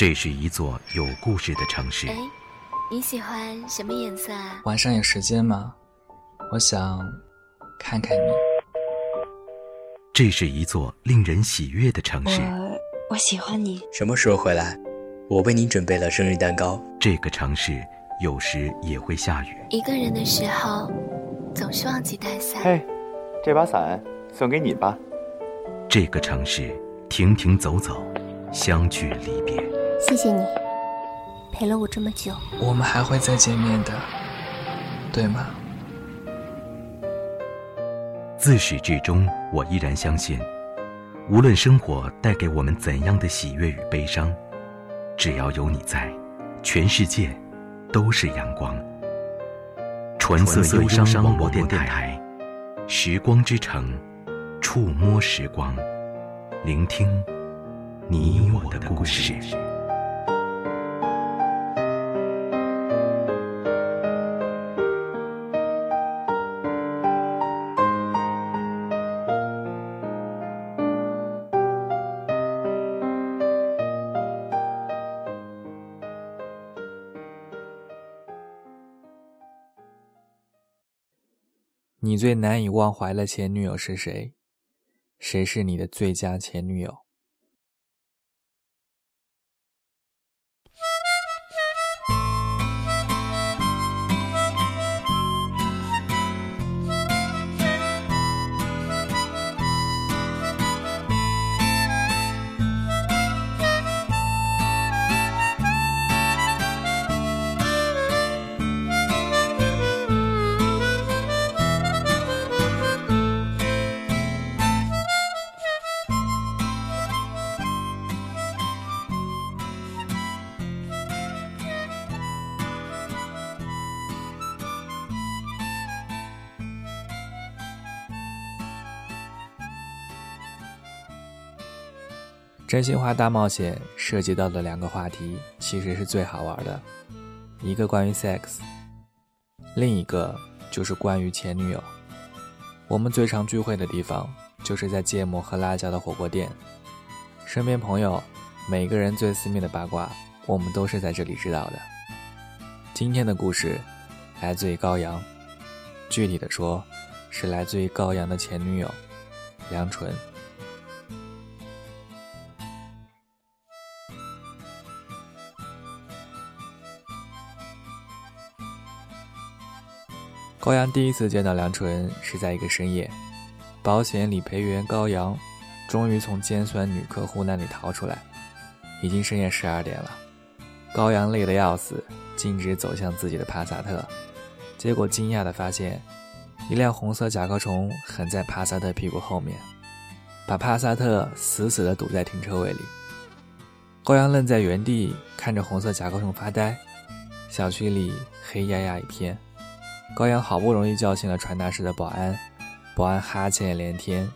这是一座有故事的城市。哎，你喜欢什么颜色啊？晚上有时间吗？我想看看你。这是一座令人喜悦的城市。我我喜欢你。什么时候回来？我为你准备了生日蛋糕。这个城市有时也会下雨。一个人的时候，总是忘记带伞。嘿，这把伞送给你吧。这个城市停停走走，相聚离别。谢谢你，陪了我这么久。我们还会再见面的，对吗？自始至终，我依然相信，无论生活带给我们怎样的喜悦与悲伤，只要有你在，全世界都是阳光。纯色忧伤广播电台，时光之城，触摸时光，聆听你我的故事。你最难以忘怀的前女友是谁？谁是你的最佳前女友？真心话大冒险涉及到的两个话题，其实是最好玩的，一个关于 sex，另一个就是关于前女友。我们最常聚会的地方，就是在芥末和辣椒的火锅店。身边朋友，每个人最私密的八卦，我们都是在这里知道的。今天的故事，来自于高阳，具体的说，是来自于高阳的前女友，梁纯。高阳第一次见到梁纯是在一个深夜，保险理赔员高阳终于从尖酸女客户那里逃出来，已经深夜十二点了。高阳累得要死，径直走向自己的帕萨特，结果惊讶地发现，一辆红色甲壳虫横在帕萨特屁股后面，把帕萨特死死地堵在停车位里。高阳愣在原地，看着红色甲壳虫发呆。小区里黑压压一片。高阳好不容易叫醒了传达室的保安，保安哈欠连天，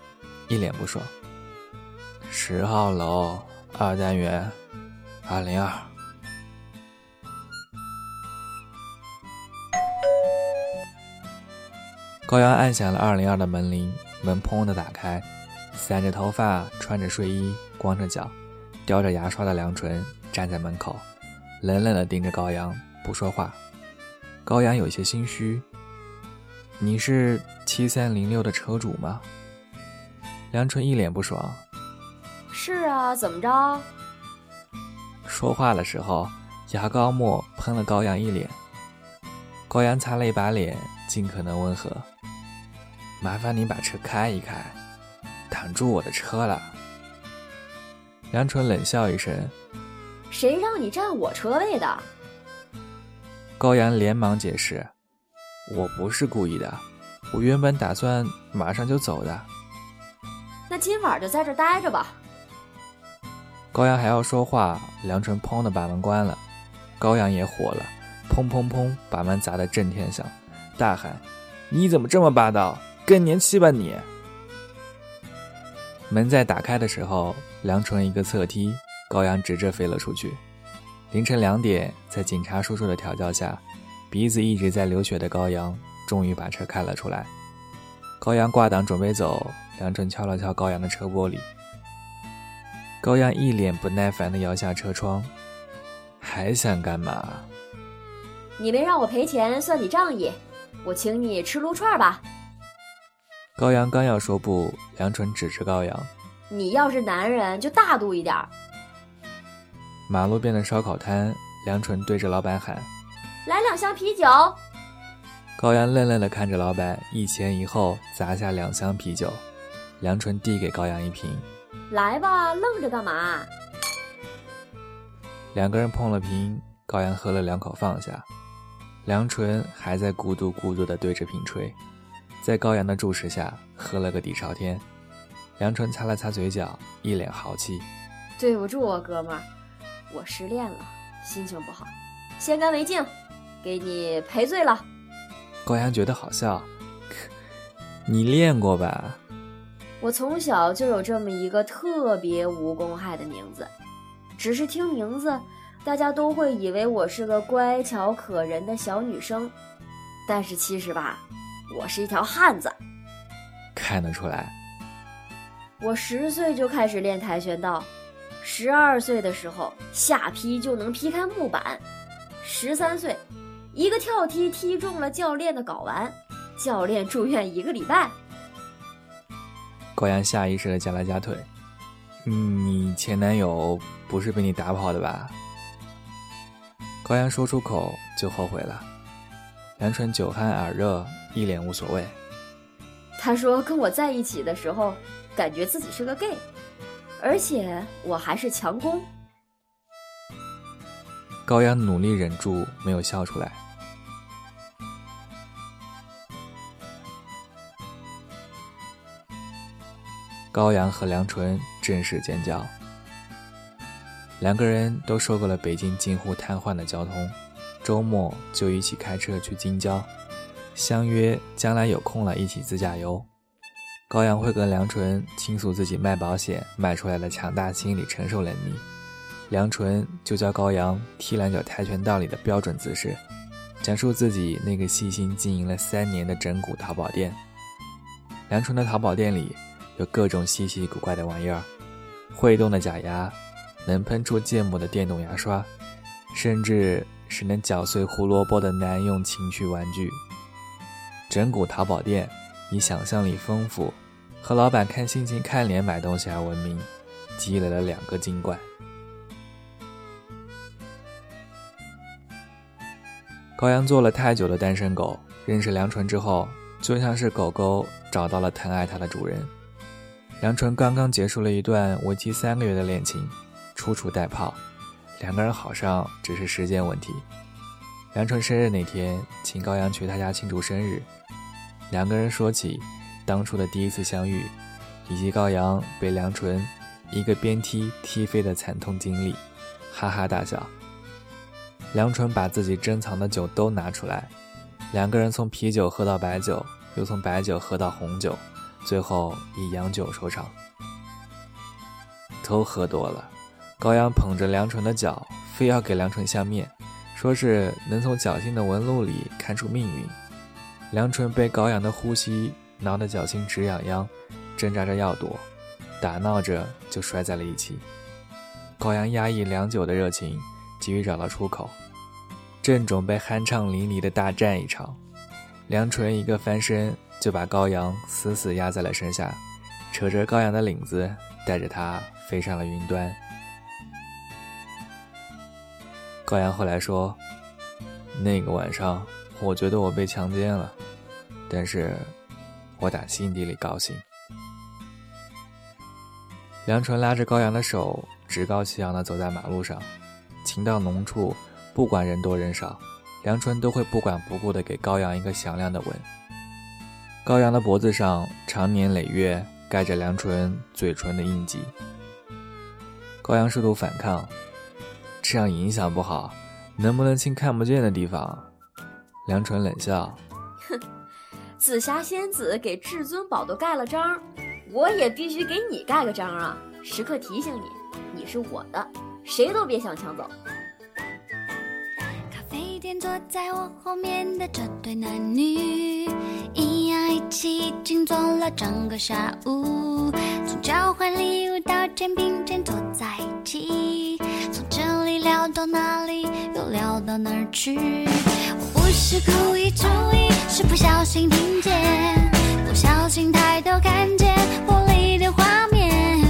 一脸不爽。十号楼二单元，二零二。高阳按响了二零二的门铃，门砰的打开，散着头发、穿着睡衣、光着脚、叼着牙刷的梁纯站在门口，冷冷的盯着高阳，不说话。高阳有些心虚。你是七三零六的车主吗？梁纯一脸不爽。是啊，怎么着？说话的时候，牙膏沫喷了高阳一脸。高阳擦了一把脸，尽可能温和。麻烦你把车开一开，挡住我的车了。梁纯冷笑一声：“谁让你占我车位的？”高阳连忙解释：“我不是故意的，我原本打算马上就走的。”那今晚就在这待着吧。高阳还要说话，梁纯砰的把门关了。高阳也火了，砰砰砰把门砸得震天响，大喊：“你怎么这么霸道？更年期吧你！”门在打开的时候，梁纯一个侧踢，高阳直着飞了出去。凌晨两点，在警察叔叔的调教下，鼻子一直在流血的高阳终于把车开了出来。高阳挂档准备走，梁纯敲了敲高阳的车玻璃。高阳一脸不耐烦地摇下车窗，还想干嘛？你没让我赔钱，算你仗义。我请你吃撸串吧。高阳刚要说不，梁纯指着高阳：“你要是男人，就大度一点。”马路边的烧烤摊，梁纯对着老板喊：“来两箱啤酒。”高阳愣愣地看着老板，一前一后砸下两箱啤酒。梁纯递给高阳一瓶：“来吧，愣着干嘛？”两个人碰了瓶，高阳喝了两口，放下。梁纯还在咕嘟咕嘟地对着瓶吹，在高阳的注视下，喝了个底朝天。梁纯擦了擦嘴角，一脸豪气：“对不住我哥们儿。”我失恋了，心情不好，先干为敬，给你赔罪了。高阳觉得好笑，你练过吧？我从小就有这么一个特别无公害的名字，只是听名字，大家都会以为我是个乖巧可人的小女生，但是其实吧，我是一条汉子。看得出来，我十岁就开始练跆拳道。十二岁的时候，下劈就能劈开木板；十三岁，一个跳踢踢中了教练的睾丸，教练住院一个礼拜。高阳下意识的夹了夹腿，你前男友不是被你打跑的吧？高阳说出口就后悔了。杨纯酒酣耳热，一脸无所谓。他说跟我在一起的时候，感觉自己是个 gay。而且我还是强攻。高阳努力忍住没有笑出来。高阳和梁纯正式尖叫。两个人都受够了北京近乎瘫痪的交通，周末就一起开车去京郊，相约将来有空了一起自驾游。高阳会跟梁纯倾诉自己卖保险卖出来的强大心理承受能力，梁纯就教高阳踢两脚跆拳道里的标准姿势，讲述自己那个细心经营了三年的整蛊淘宝店。梁纯的淘宝店里有各种稀奇古怪的玩意儿，会动的假牙，能喷出芥末的电动牙刷，甚至是能搅碎胡萝卜的男用情趣玩具。整蛊淘宝店以想象力丰富。和老板看心情、看脸买东西而闻名，积累了两个金冠。高阳做了太久的单身狗，认识梁纯之后，就像是狗狗找到了疼爱它的主人。梁纯刚刚结束了一段为期三个月的恋情，处处带炮，两个人好上只是时间问题。梁纯生日那天，请高阳去他家庆祝生日，两个人说起。当初的第一次相遇，以及高阳被梁纯一个鞭踢踢飞的惨痛经历，哈哈大笑。梁纯把自己珍藏的酒都拿出来，两个人从啤酒喝到白酒，又从白酒喝到红酒，最后以洋酒收场。都喝多了，高阳捧着梁纯的脚，非要给梁纯相面，说是能从脚心的纹路里看出命运。梁纯被高阳的呼吸。挠得脚心直痒痒，挣扎着要躲，打闹着就摔在了一起。高阳压抑良久的热情，急于找到出口，正准备酣畅淋漓的大战一场。梁纯一个翻身就把高阳死死压在了身下，扯着高阳的领子，带着他飞上了云端。高阳后来说：“那个晚上，我觉得我被强奸了，但是……”我打心底里高兴。梁纯拉着高阳的手，趾高气扬地走在马路上。情到浓处，不管人多人少，梁纯都会不管不顾地给高阳一个响亮的吻。高阳的脖子上，长年累月盖着梁纯嘴唇的印记。高阳试图反抗，这样影响不好，能不能亲看不见的地方？梁纯冷笑。紫霞仙子给至尊宝都盖了章，我也必须给你盖个章啊！时刻提醒你，你是我的，谁都别想抢走。咖啡店坐在我后面的这对男女，一样一起静坐了整个下午，从交换礼物到肩并肩坐在一起，聊。到哪里又聊到哪儿去。我不是故意注意，是不小心听见，不小心抬头看见玻璃的画面，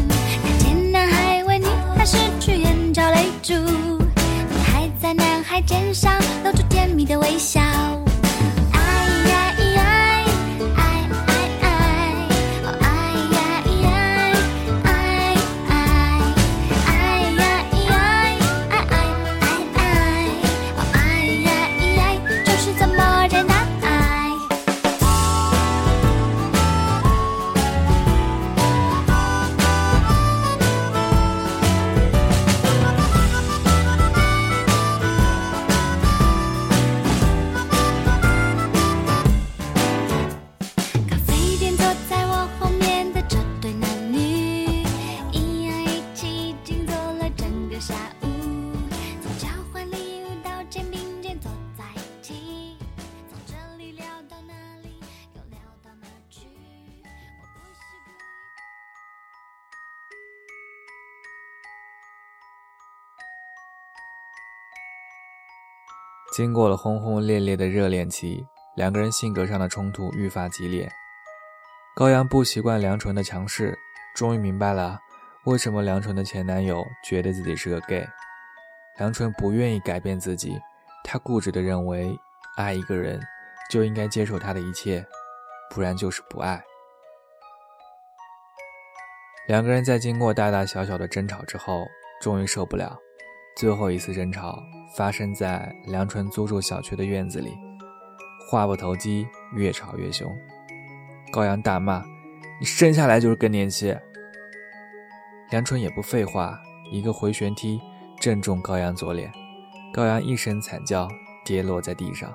看见男孩为女孩拭去眼角泪珠，女孩在男孩肩上露出甜蜜的微笑。经过了轰轰烈烈的热恋期，两个人性格上的冲突愈发激烈。高阳不习惯梁纯的强势，终于明白了为什么梁纯的前男友觉得自己是个 gay。梁纯不愿意改变自己，他固执地认为，爱一个人就应该接受他的一切，不然就是不爱。两个人在经过大大小小的争吵之后，终于受不了。最后一次争吵发生在梁纯租住小区的院子里，话不投机，越吵越凶。高阳大骂：“你生下来就是更年期！”梁纯也不废话，一个回旋踢正中高阳左脸，高阳一声惨叫，跌落在地上。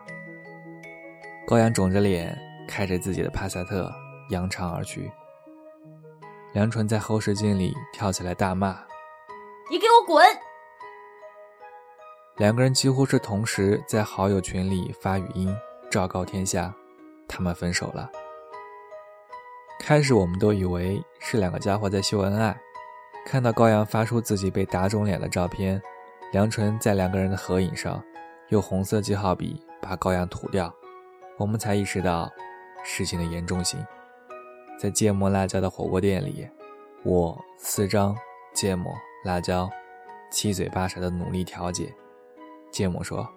高阳肿着脸，开着自己的帕萨特，扬长而去。梁纯在后视镜里跳起来大骂：“你给我滚！”两个人几乎是同时在好友群里发语音，昭告天下，他们分手了。开始我们都以为是两个家伙在秀恩爱，看到高阳发出自己被打肿脸的照片，梁纯在两个人的合影上用红色记号笔把高阳涂掉，我们才意识到事情的严重性。在芥末辣椒的火锅店里，我四张芥末辣椒，七嘴八舌的努力调解。芥末说：“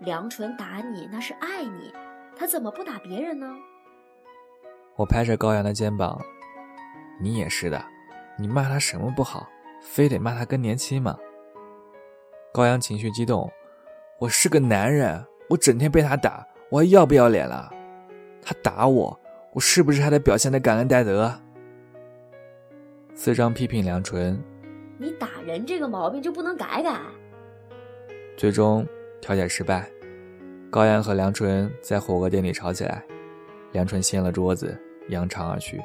梁纯打你那是爱你，他怎么不打别人呢？”我拍着高阳的肩膀：“你也是的，你骂他什么不好，非得骂他更年期吗？”高阳情绪激动：“我是个男人，我整天被他打，我还要不要脸了？他打我，我是不是还得表现的感恩戴德？”四张批评梁纯：“你打人这个毛病就不能改改？”最终调解失败，高阳和梁纯在火锅店里吵起来，梁纯掀了桌子，扬长而去。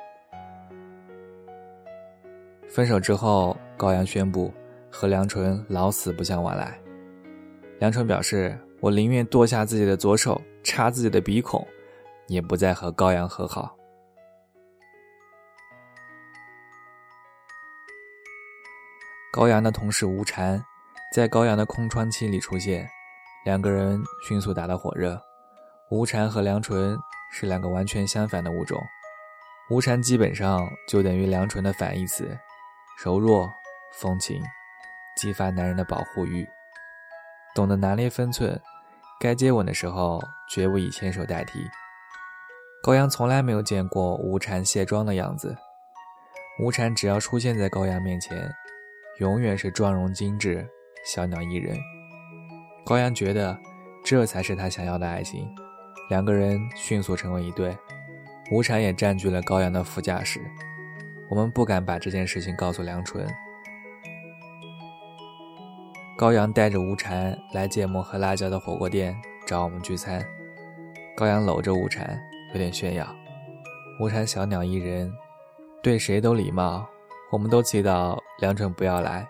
分手之后，高阳宣布和梁纯老死不相往来。梁纯表示：“我宁愿剁下自己的左手，插自己的鼻孔，也不再和高阳和好。”高阳的同事吴婵。在高阳的空窗期里出现，两个人迅速打得火热。吴禅和梁纯是两个完全相反的物种。吴禅基本上就等于梁纯的反义词，柔弱、风情，激发男人的保护欲，懂得拿捏分寸，该接吻的时候绝不以牵手代替。高阳从来没有见过吴禅卸妆的样子。吴禅只要出现在高阳面前，永远是妆容精致。小鸟依人，高阳觉得这才是他想要的爱情。两个人迅速成为一对，吴禅也占据了高阳的副驾驶。我们不敢把这件事情告诉梁纯。高阳带着吴禅来芥末和辣椒的火锅店找我们聚餐。高阳搂着吴禅，有点炫耀。吴禅小鸟依人，对谁都礼貌。我们都祈祷梁纯不要来。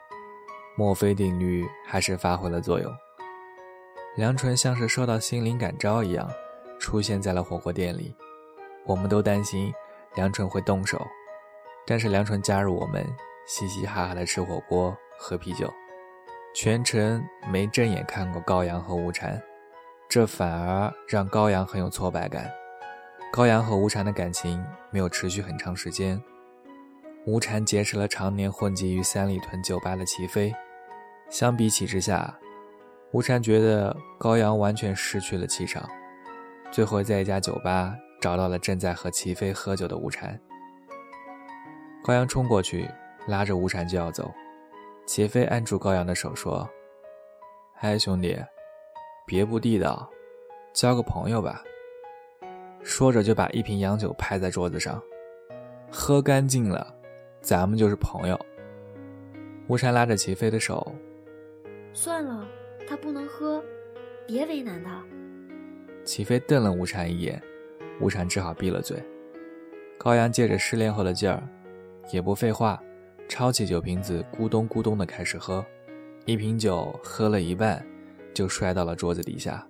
墨菲定律还是发挥了作用。梁纯像是受到心灵感召一样，出现在了火锅店里。我们都担心梁纯会动手，但是梁纯加入我们，嘻嘻哈哈的吃火锅、喝啤酒。全程没正眼看过高阳和吴禅，这反而让高阳很有挫败感。高阳和吴禅的感情没有持续很长时间。吴禅结识了常年混迹于三里屯酒吧的齐飞，相比起之下，吴禅觉得高阳完全失去了气场。最后在一家酒吧找到了正在和齐飞喝酒的吴禅。高阳冲过去拉着吴禅就要走，齐飞按住高阳的手说：“嗨，兄弟，别不地道，交个朋友吧。”说着就把一瓶洋酒拍在桌子上，喝干净了。咱们就是朋友。吴禅拉着齐飞的手，算了，他不能喝，别为难他。齐飞瞪了吴禅一眼，吴禅只好闭了嘴。高阳借着失恋后的劲儿，也不废话，抄起酒瓶子，咕咚咕咚的开始喝，一瓶酒喝了一半，就摔到了桌子底下。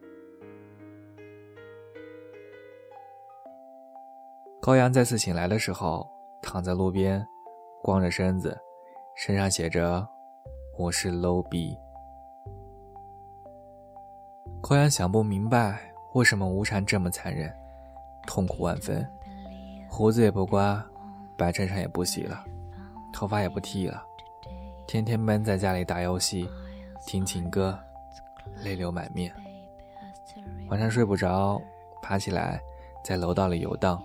高阳再次醒来的时候，躺在路边。光着身子，身上写着“我是 low 逼”。高阳想不明白为什么吴禅这么残忍，痛苦万分，胡子也不刮，白衬衫也不洗了，头发也不剃了，天天闷在家里打游戏、听情歌，泪流满面。晚上睡不着，爬起来在楼道里游荡，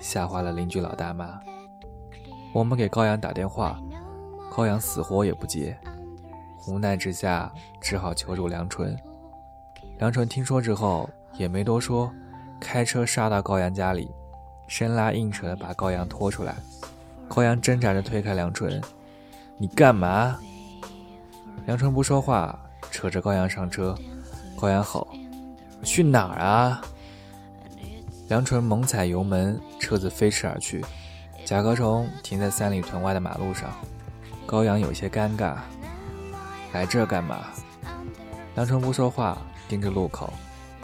吓坏了邻居老大妈。我们给高阳打电话，高阳死活也不接，无奈之下只好求助梁纯。梁纯听说之后也没多说，开车杀到高阳家里，生拉硬扯的把高阳拖出来。高阳挣扎着推开梁纯：“你干嘛？”梁纯不说话，扯着高阳上车。高阳吼：“去哪儿啊？”梁纯猛踩油门，车子飞驰而去。甲壳虫停在三里屯外的马路上，高阳有些尴尬。来这干嘛？梁纯不说话，盯着路口。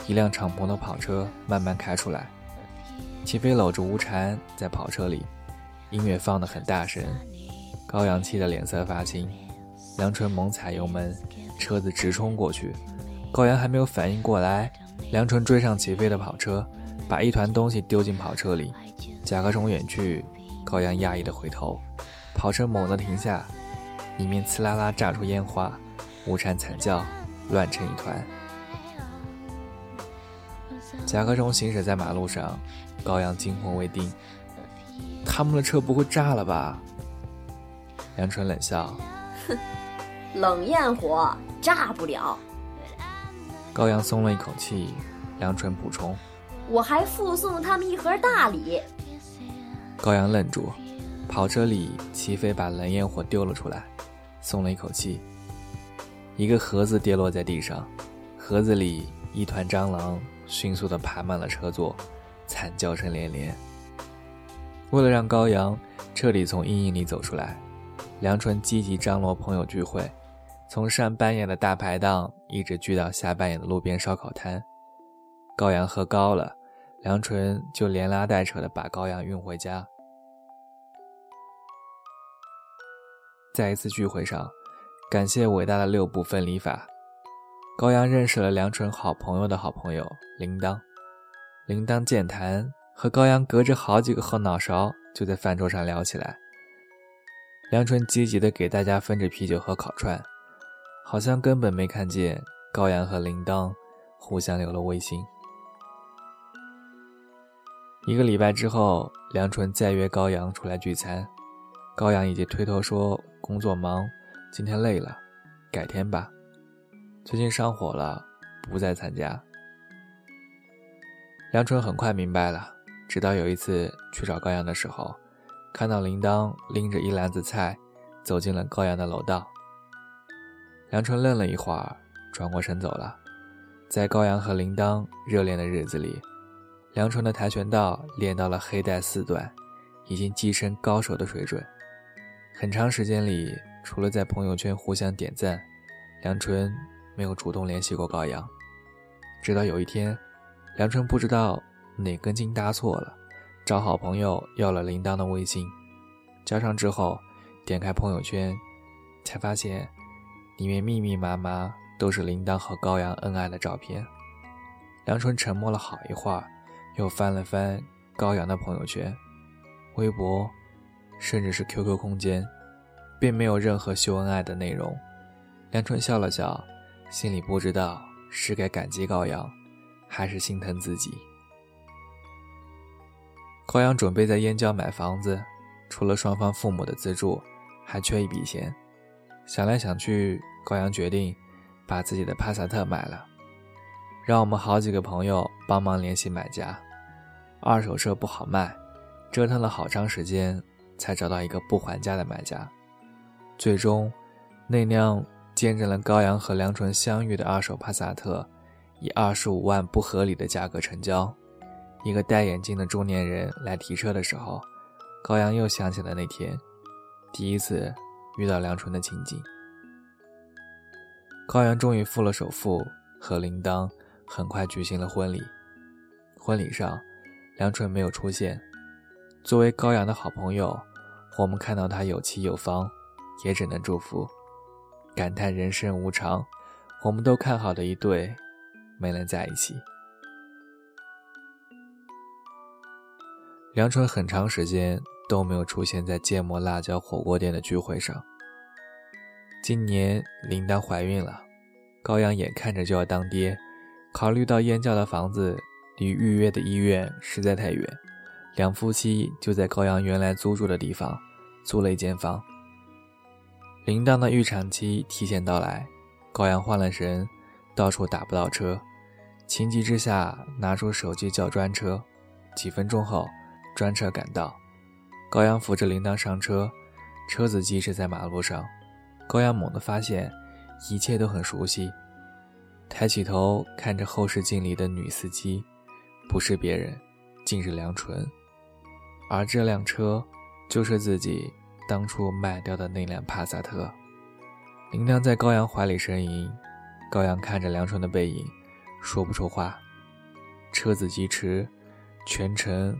一辆敞篷的跑车慢慢开出来，齐飞搂着吴婵在跑车里，音乐放得很大声。高阳气得脸色发青。梁纯猛踩油门，车子直冲过去。高阳还没有反应过来，梁纯追上齐飞的跑车，把一团东西丢进跑车里。甲壳虫远去。高阳讶异的回头，跑车猛地停下，里面呲啦啦炸出烟花，吴婵惨叫，乱成一团。甲壳虫行驶在马路上，高阳惊魂未定，他们的车不会炸了吧？梁春冷笑，哼，冷焰火炸不了。高阳松了一口气，梁春补充，我还附送他们一盒大礼。高阳愣住，跑车里齐飞把冷焰火丢了出来，松了一口气。一个盒子跌落在地上，盒子里一团蟑螂迅速地爬满了车座，惨叫声连连。为了让高阳彻底从阴影里走出来，梁纯积极张罗朋友聚会，从上半夜的大排档一直聚到下半夜的路边烧烤摊。高阳喝高了。梁纯就连拉带扯的把高阳运回家。在一次聚会上，感谢伟大的六步分离法，高阳认识了梁纯好朋友的好朋友铃铛。铃铛健谈，和高阳隔着好几个后脑勺就在饭桌上聊起来。梁纯积极的给大家分着啤酒和烤串，好像根本没看见高阳和铃铛互相留了微信。一个礼拜之后，梁纯再约高阳出来聚餐，高阳已经推脱说工作忙，今天累了，改天吧。最近上火了，不再参加。梁纯很快明白了，直到有一次去找高阳的时候，看到铃铛拎着一篮子菜走进了高阳的楼道。梁纯愣了一会儿，转过身走了。在高阳和铃铛热恋的日子里。梁纯的跆拳道练到了黑带四段，已经跻身高手的水准。很长时间里，除了在朋友圈互相点赞，梁纯没有主动联系过高阳。直到有一天，梁纯不知道哪根筋搭错了，找好朋友要了铃铛的微信，加上之后，点开朋友圈，才发现里面密密麻麻都是铃铛和高阳恩爱的照片。梁纯沉默了好一会儿，又翻了翻高阳的朋友圈、微博，甚至是 QQ 空间，并没有任何秀恩爱的内容。梁纯笑了笑，心里不知道是该感激高阳，还是心疼自己。高阳准备在燕郊买房子，除了双方父母的资助，还缺一笔钱。想来想去，高阳决定把自己的帕萨特卖了，让我们好几个朋友帮忙联系买家。二手车不好卖，折腾了好长时间才找到一个不还价的买家。最终，那辆见证了高阳和梁纯相遇的二手帕萨特，以二十五万不合理的价格成交。一个戴眼镜的中年人来提车的时候，高阳又想起了那天第一次遇到梁纯的情景。高阳终于付了首付，和铃铛很快举行了婚礼。婚礼上，梁纯没有出现。作为高阳的好朋友，我们看到他有妻有房，也只能祝福，感叹人生无常。我们都看好的一对，没能在一起。梁纯很长时间都没有出现在芥末辣椒火锅店的聚会上。今年林丹怀孕了，高阳眼看着就要当爹，考虑到燕郊的房子离预约的医院实在太远，两夫妻就在高阳原来租住的地方租了一间房。铃铛的预产期提前到来，高阳慌了神，到处打不到车，情急之下拿出手机叫专车，几分钟后。专车赶到，高阳扶着铃铛上车，车子疾驰在马路上。高阳猛地发现一切都很熟悉，抬起头看着后视镜里的女司机，不是别人，竟是梁纯。而这辆车就是自己当初卖掉的那辆帕萨特。铃铛在高阳怀里呻吟，高阳看着梁纯的背影，说不出话。车子疾驰，全程。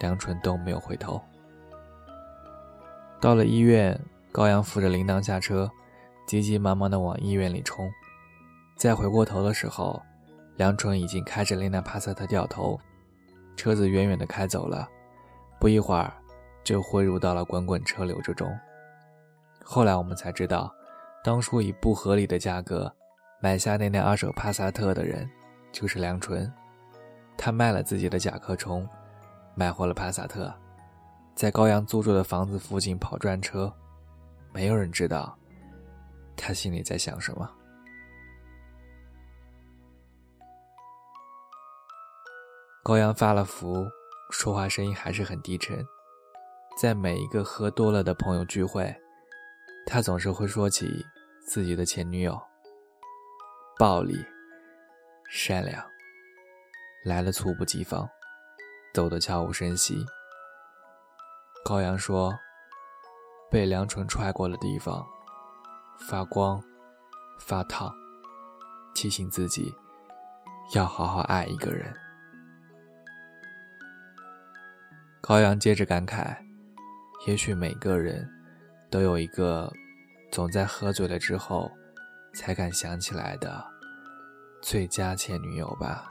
梁纯都没有回头。到了医院，高阳扶着铃铛下车，急急忙忙地往医院里冲。再回过头的时候，梁纯已经开着那辆帕萨特掉头，车子远远地开走了。不一会儿，就汇入到了滚滚车流之中。后来我们才知道，当初以不合理的价格买下那辆二手帕萨特的人，就是梁纯。他卖了自己的甲壳虫。买回了帕萨特，在高阳租住的房子附近跑专车，没有人知道他心里在想什么。高阳发了福，说话声音还是很低沉。在每一个喝多了的朋友聚会，他总是会说起自己的前女友，暴力、善良，来了猝不及防。走得悄无声息。高阳说：“被梁纯踹过的地方，发光，发烫，提醒自己要好好爱一个人。”高阳接着感慨：“也许每个人都有一个总在喝醉了之后才敢想起来的最佳前女友吧。”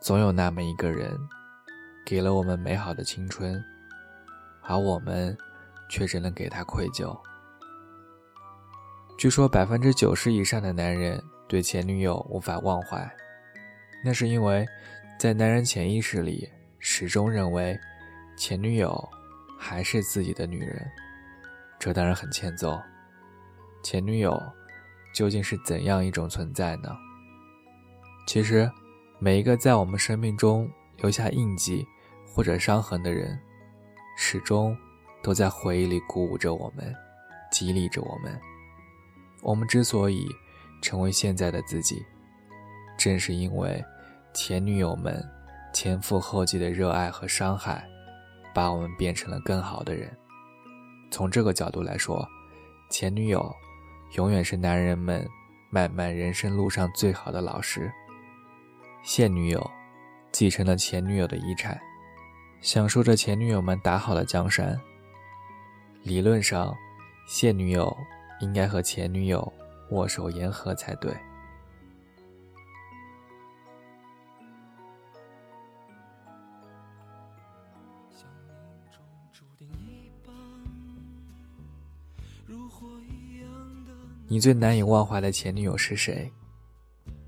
总有那么一个人，给了我们美好的青春，而我们却只能给他愧疚。据说百分之九十以上的男人对前女友无法忘怀，那是因为在男人潜意识里始终认为前女友还是自己的女人。这当然很欠揍。前女友究竟是怎样一种存在呢？其实。每一个在我们生命中留下印记或者伤痕的人，始终都在回忆里鼓舞着我们，激励着我们。我们之所以成为现在的自己，正是因为前女友们前赴后继的热爱和伤害，把我们变成了更好的人。从这个角度来说，前女友永远是男人们漫漫人生路上最好的老师。现女友继承了前女友的遗产，享受着前女友们打好的江山。理论上，现女友应该和前女友握手言和才对。你最难以忘怀的前女友是谁？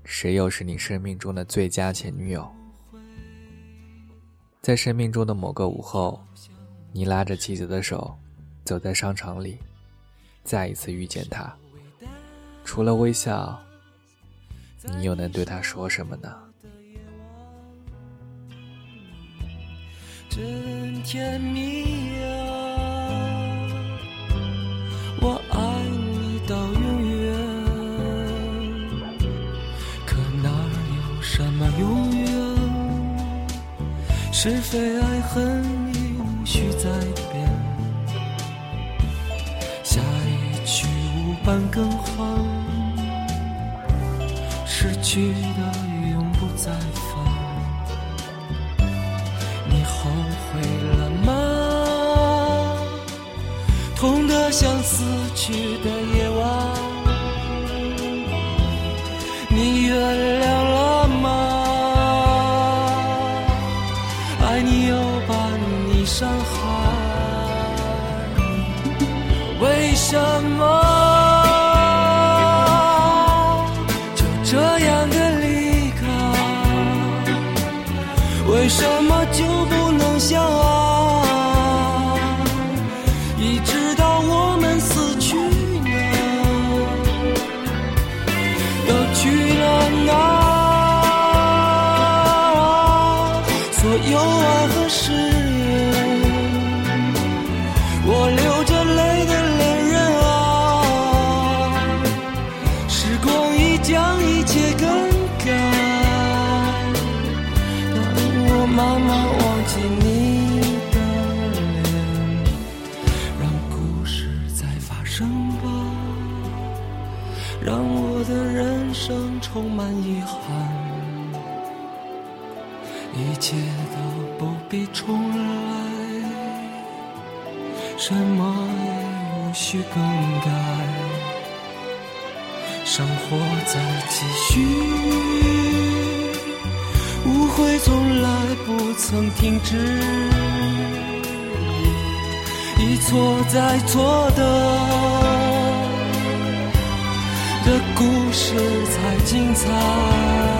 谁又是你生命中的最佳前女友？在生命中的某个午后，你拉着妻子的手，走在商场里，再一次遇见她。除了微笑，你又能对她说什么呢？是非爱恨已无需再变，下一曲无伴更换，失去的永不再返。你后悔了吗？痛得像死去的夜晚，你原谅什么也无需更改，生活在继续，误会从来不曾停止，一错再错的的故事才精彩。